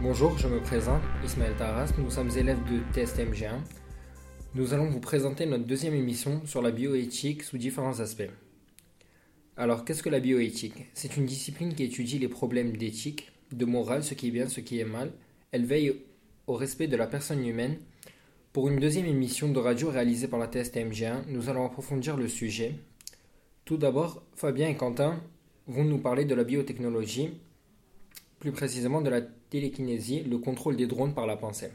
Bonjour, je me présente, Ismaël Taras, nous sommes élèves de TSTMG1. Nous allons vous présenter notre deuxième émission sur la bioéthique sous différents aspects. Alors, qu'est-ce que la bioéthique C'est une discipline qui étudie les problèmes d'éthique, de morale, ce qui est bien, ce qui est mal. Elle veille au respect de la personne humaine. Pour une deuxième émission de radio réalisée par la TSTMG1, nous allons approfondir le sujet. Tout d'abord, Fabien et Quentin vont nous parler de la biotechnologie, plus précisément de la télékinésie, le contrôle des drones par la pensée.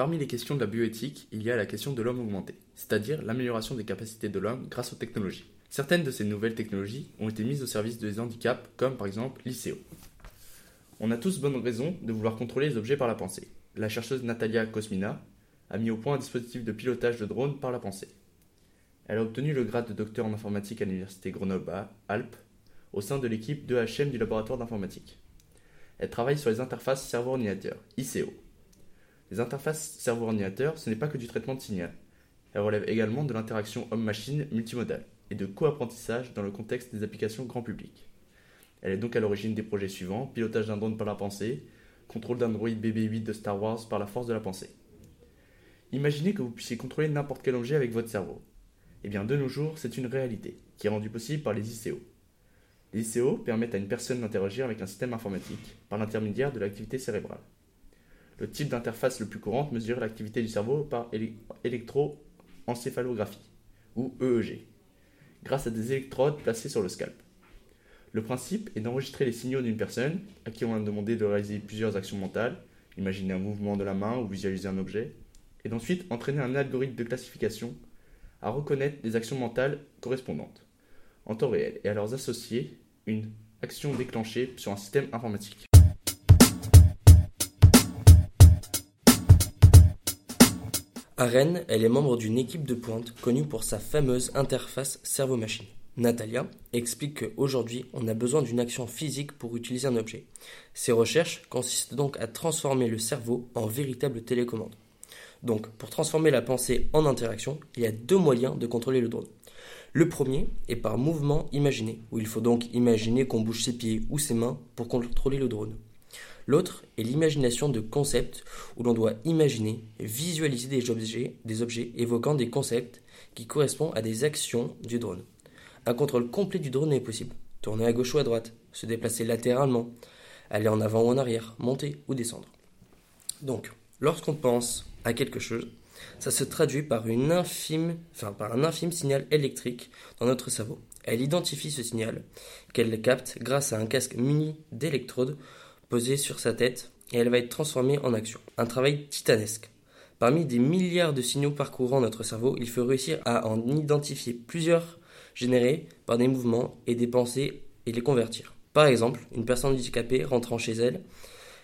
Parmi les questions de la bioéthique, il y a la question de l'homme augmenté, c'est-à-dire l'amélioration des capacités de l'homme grâce aux technologies. Certaines de ces nouvelles technologies ont été mises au service des handicaps, comme par exemple l'ICO. On a tous bonne raison de vouloir contrôler les objets par la pensée. La chercheuse Natalia Kosmina a mis au point un dispositif de pilotage de drones par la pensée. Elle a obtenu le grade de docteur en informatique à l'université Grenoble-Alpes au sein de l'équipe 2HM du laboratoire d'informatique. Elle travaille sur les interfaces cerveau-ordinateur, ICO. Les interfaces cerveau-ordinateur, ce n'est pas que du traitement de signal. Elle relève également de l'interaction homme-machine multimodale et de co-apprentissage dans le contexte des applications grand public. Elle est donc à l'origine des projets suivants pilotage d'un drone par la pensée, contrôle d'un droïde BB-8 de Star Wars par la force de la pensée. Imaginez que vous puissiez contrôler n'importe quel objet avec votre cerveau. Eh bien, de nos jours, c'est une réalité, qui est rendue possible par les ICO. Les ICO permettent à une personne d'interagir avec un système informatique par l'intermédiaire de l'activité cérébrale. Le type d'interface le plus courant mesure l'activité du cerveau par électroencéphalographie, ou EEG, grâce à des électrodes placées sur le scalp. Le principe est d'enregistrer les signaux d'une personne à qui on a demandé de réaliser plusieurs actions mentales, imaginer un mouvement de la main ou visualiser un objet, et d'ensuite entraîner un algorithme de classification à reconnaître les actions mentales correspondantes en temps réel et à leur associer une action déclenchée sur un système informatique. À Rennes, elle est membre d'une équipe de pointe connue pour sa fameuse interface cerveau-machine. Natalia explique qu'aujourd'hui, on a besoin d'une action physique pour utiliser un objet. Ses recherches consistent donc à transformer le cerveau en véritable télécommande. Donc, pour transformer la pensée en interaction, il y a deux moyens de contrôler le drone. Le premier est par mouvement imaginé, où il faut donc imaginer qu'on bouge ses pieds ou ses mains pour contrôler le drone. L'autre est l'imagination de concepts, où l'on doit imaginer, visualiser des objets, évoquant des concepts qui correspondent à des actions du drone. Un contrôle complet du drone est possible. Tourner à gauche ou à droite, se déplacer latéralement, aller en avant ou en arrière, monter ou descendre. Donc, lorsqu'on pense à quelque chose, ça se traduit par, par un infime signal électrique dans notre cerveau. Elle identifie ce signal, qu'elle capte grâce à un casque muni d'électrodes posé sur sa tête, et elle va être transformée en action. Un travail titanesque. Parmi des milliards de signaux parcourant notre cerveau, il faut réussir à en identifier plusieurs générés par des mouvements et des pensées et les convertir. Par exemple, une personne handicapée rentrant chez elle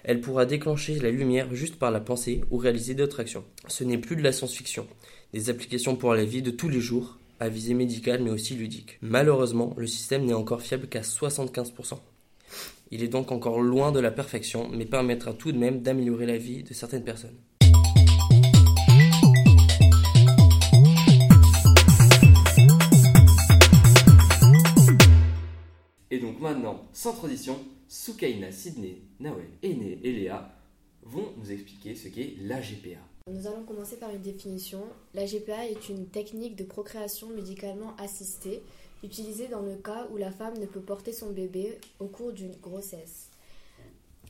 elle pourra déclencher la lumière juste par la pensée ou réaliser d'autres actions. Ce n'est plus de la science-fiction, des applications pour la vie de tous les jours, à visée médicale mais aussi ludique. Malheureusement, le système n'est encore fiable qu'à 75%. Il est donc encore loin de la perfection, mais permettra tout de même d'améliorer la vie de certaines personnes. Et donc maintenant, sans transition, Soukaina, Sydney, Nawel, Ene et Léa vont nous expliquer ce qu'est la GPA. Nous allons commencer par une définition. La GPA est une technique de procréation médicalement assistée utilisée dans le cas où la femme ne peut porter son bébé au cours d'une grossesse.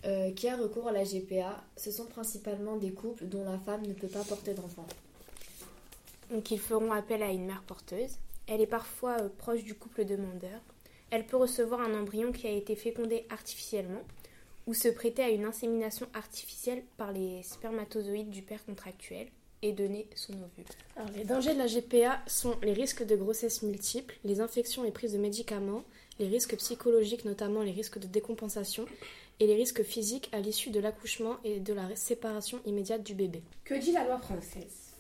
Euh, qui a recours à la GPA Ce sont principalement des couples dont la femme ne peut pas porter d'enfant. Donc ils feront appel à une mère porteuse. Elle est parfois euh, proche du couple demandeur. Elle peut recevoir un embryon qui a été fécondé artificiellement ou se prêter à une insémination artificielle par les spermatozoïdes du père contractuel et donner son ovule. Alors, les dangers de la GPA sont les risques de grossesse multiples, les infections et prises de médicaments, les risques psychologiques, notamment les risques de décompensation, et les risques physiques à l'issue de l'accouchement et de la séparation immédiate du bébé. Que dit la loi française?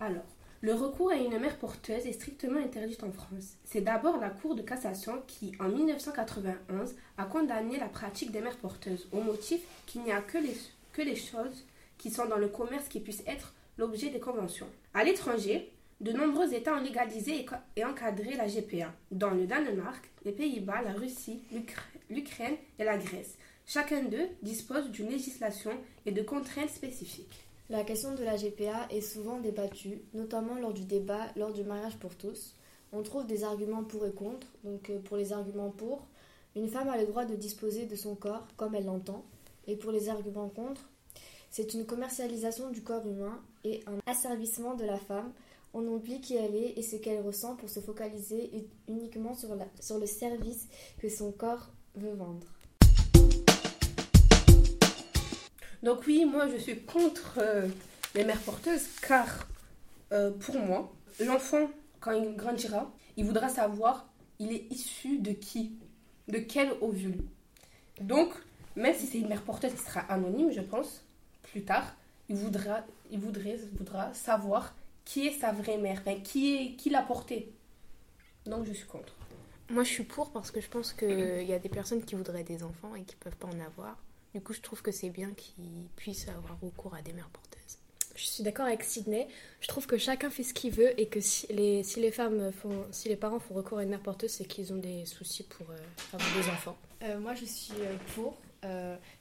Alors, le recours à une mère porteuse est strictement interdit en France. C'est d'abord la Cour de cassation qui, en 1991, a condamné la pratique des mères porteuses au motif qu'il n'y a que les, que les choses qui sont dans le commerce qui puissent être l'objet des conventions. À l'étranger, de nombreux États ont légalisé et encadré la GPA, dont le Danemark, les Pays-Bas, la Russie, l'Ukraine et la Grèce. Chacun d'eux dispose d'une législation et de contraintes spécifiques. La question de la GPA est souvent débattue, notamment lors du débat lors du mariage pour tous. On trouve des arguments pour et contre. Donc euh, pour les arguments pour, une femme a le droit de disposer de son corps comme elle l'entend. Et pour les arguments contre, c'est une commercialisation du corps humain et un asservissement de la femme on oublie qui elle est et ce qu'elle ressent pour se focaliser uniquement sur, le service que son corps veut vendre. Donc oui, moi je suis contre euh, les mères porteuses car euh, pour moi, l'enfant, quand il grandira, il voudra savoir il est issu de qui, de quel ovule? Donc, même si c'est une mère porteuse qui sera anonyme, je pense, plus tard, il voudra, il voudrait, voudra savoir qui est sa vraie mère, qui est qui l'a portée. Donc je suis contre. Moi je suis pour parce que je pense qu'il y a des personnes qui voudraient des enfants et qui peuvent pas en avoir. Du coup je trouve que c'est bien qu'ils puissent avoir recours à des mères porteuses. Je suis d'accord avec Sydney. Je trouve que chacun fait ce qu'il veut et que si les, si les femmes font, si les parents font recours à une mère porteuse, c'est qu'ils ont des soucis pour euh, avoir des enfants. Euh, moi je suis euh, pour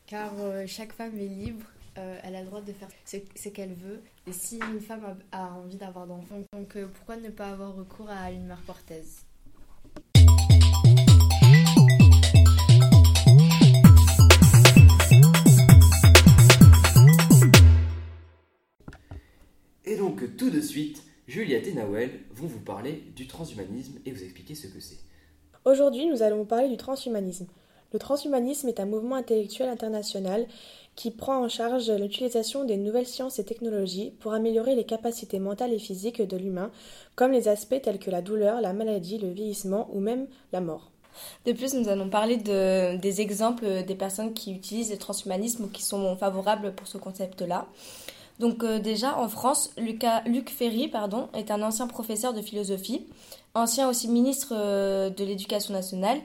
car chaque femme est libre euh, elle a le droit de faire ce, qu'elle veut. Et si une femme a, envie d'avoir d'enfants, donc euh, pourquoi ne pas avoir recours à une mère porteuse? Et donc tout de suite, Juliette et Nawel vont vous parler du transhumanisme et vous expliquer ce que c'est. Aujourd'hui, nous allons vous parler du transhumanisme. Le transhumanisme est un mouvement intellectuel international qui prend en charge l'utilisation des nouvelles sciences et technologies pour améliorer les capacités mentales et physiques de l'humain, comme les aspects tels que la douleur, la maladie, le vieillissement ou même la mort. De plus, nous allons parler de, des exemples des personnes qui utilisent le transhumanisme ou qui sont favorables pour ce concept-là. Donc euh, déjà, en France, Luc Ferry pardon, est un ancien professeur de philosophie, ancien aussi ministre euh, de l'Éducation nationale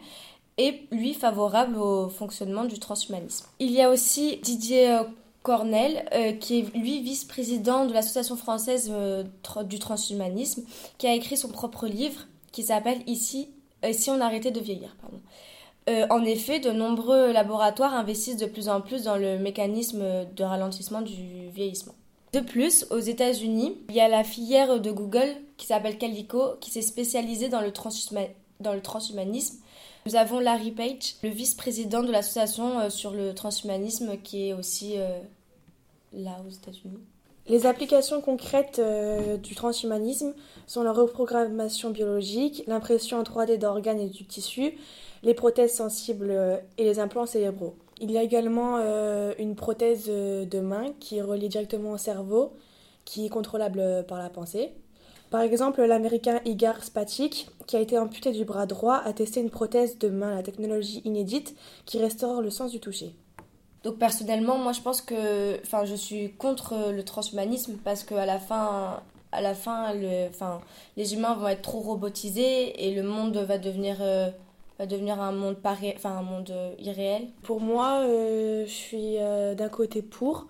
et lui favorable au fonctionnement du transhumanisme. Il y a aussi Didier euh, Cornel, euh, qui est lui vice-président de l'Association française euh, du transhumanisme, qui a écrit son propre livre qui s'appelle Ici, Si on arrêtait de vieillir. en effet, de nombreux laboratoires investissent de plus en plus dans le mécanisme de ralentissement du vieillissement. De plus, aux États-Unis, il y a la filière de Google qui s'appelle Calico, qui s'est spécialisée dans le, dans le transhumanisme nous avons Larry Page, le vice-président de l'association euh, sur le transhumanisme qui est aussi euh, là aux États-Unis. Les applications concrètes euh, du transhumanisme sont la reprogrammation biologique, l'impression en 3D d'organes et du tissu, les prothèses sensibles et les implants cérébraux. Il y a également une prothèse de main qui est reliée directement au cerveau, qui est contrôlable par la pensée. Par exemple, l'américain Igar Spatik, qui a été amputé du bras droit, a testé une prothèse de main, la technologie inédite, qui restaure le sens du toucher. Donc personnellement, moi je pense que, enfin, je suis contre le transhumanisme parce qu'à la fin, à la fin, le, enfin, les humains vont être trop robotisés et le monde va devenir, euh, va devenir un monde enfin un monde euh, irréel. Pour moi, euh, je suis d'un côté pour.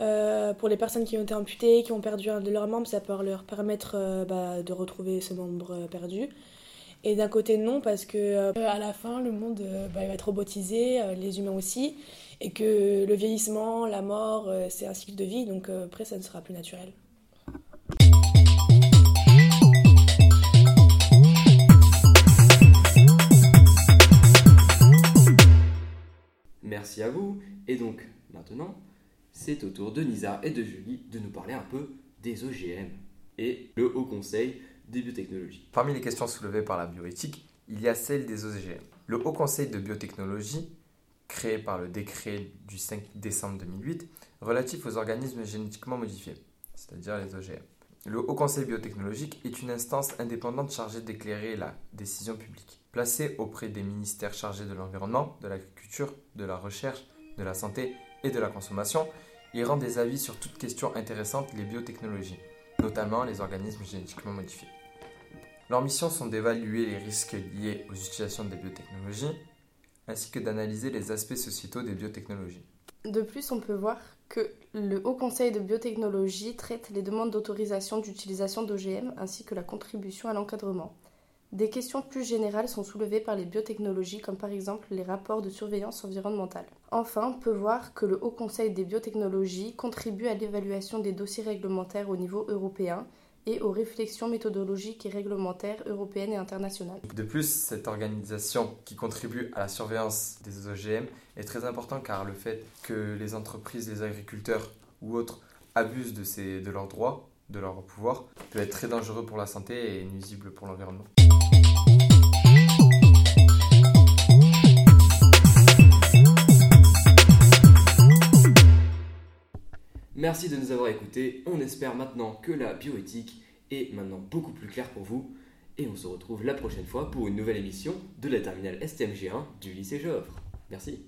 Euh, pour les personnes qui ont été amputées, qui ont perdu un de leurs membres, ça peut leur permettre euh, bah, de retrouver ce membre euh, perdu. Et d'un côté non, parce que à la fin, le monde bah, va être robotisé, les humains aussi, et que le vieillissement, la mort, c'est un cycle de vie, donc après, ça ne sera plus naturel. Merci à vous. Et donc, maintenant, c'est au tour de Nisa et de Julie de nous parler un peu des OGM et le Haut Conseil des biotechnologies. Parmi les questions soulevées par la bioéthique, il y a celle des OGM. Le Haut Conseil de biotechnologie, créé par le décret du 5 décembre 2008, relatif aux organismes génétiquement modifiés, c'est-à-dire les OGM. Le Haut Conseil biotechnologique est une instance indépendante chargée d'éclairer la décision publique. Placé auprès des ministères chargés de l'environnement, de l'agriculture, de la recherche, de la santé et de la consommation, il rend des avis sur toutes questions intéressantes les biotechnologies, notamment les organismes génétiquement modifiés. Leurs missions sont d'évaluer les risques liés aux utilisations des biotechnologies, ainsi que d'analyser les aspects sociétaux des biotechnologies. De plus, on peut voir que le Haut Conseil de biotechnologie traite les demandes d'autorisation d'utilisation d'OGM ainsi que la contribution à l'encadrement. Des questions plus générales sont soulevées par les biotechnologies, comme par exemple les rapports de surveillance environnementale. Enfin, on peut voir que le Haut Conseil des biotechnologies contribue à l'évaluation des dossiers réglementaires au niveau européen et aux réflexions méthodologiques et réglementaires européennes et internationales. De plus, cette organisation qui contribue à la surveillance des OGM est très importante car le fait que les entreprises, les agriculteurs ou autres abusent de, de leurs droits, de leurs pouvoirs, peut être très dangereux pour la santé et nuisible pour l'environnement. De nous avoir écoutés. On espère maintenant que la bioéthique est maintenant beaucoup plus claire pour vous. Et on se retrouve la prochaine fois pour une nouvelle émission de la terminale STMG1 du lycée Geoffre. Merci.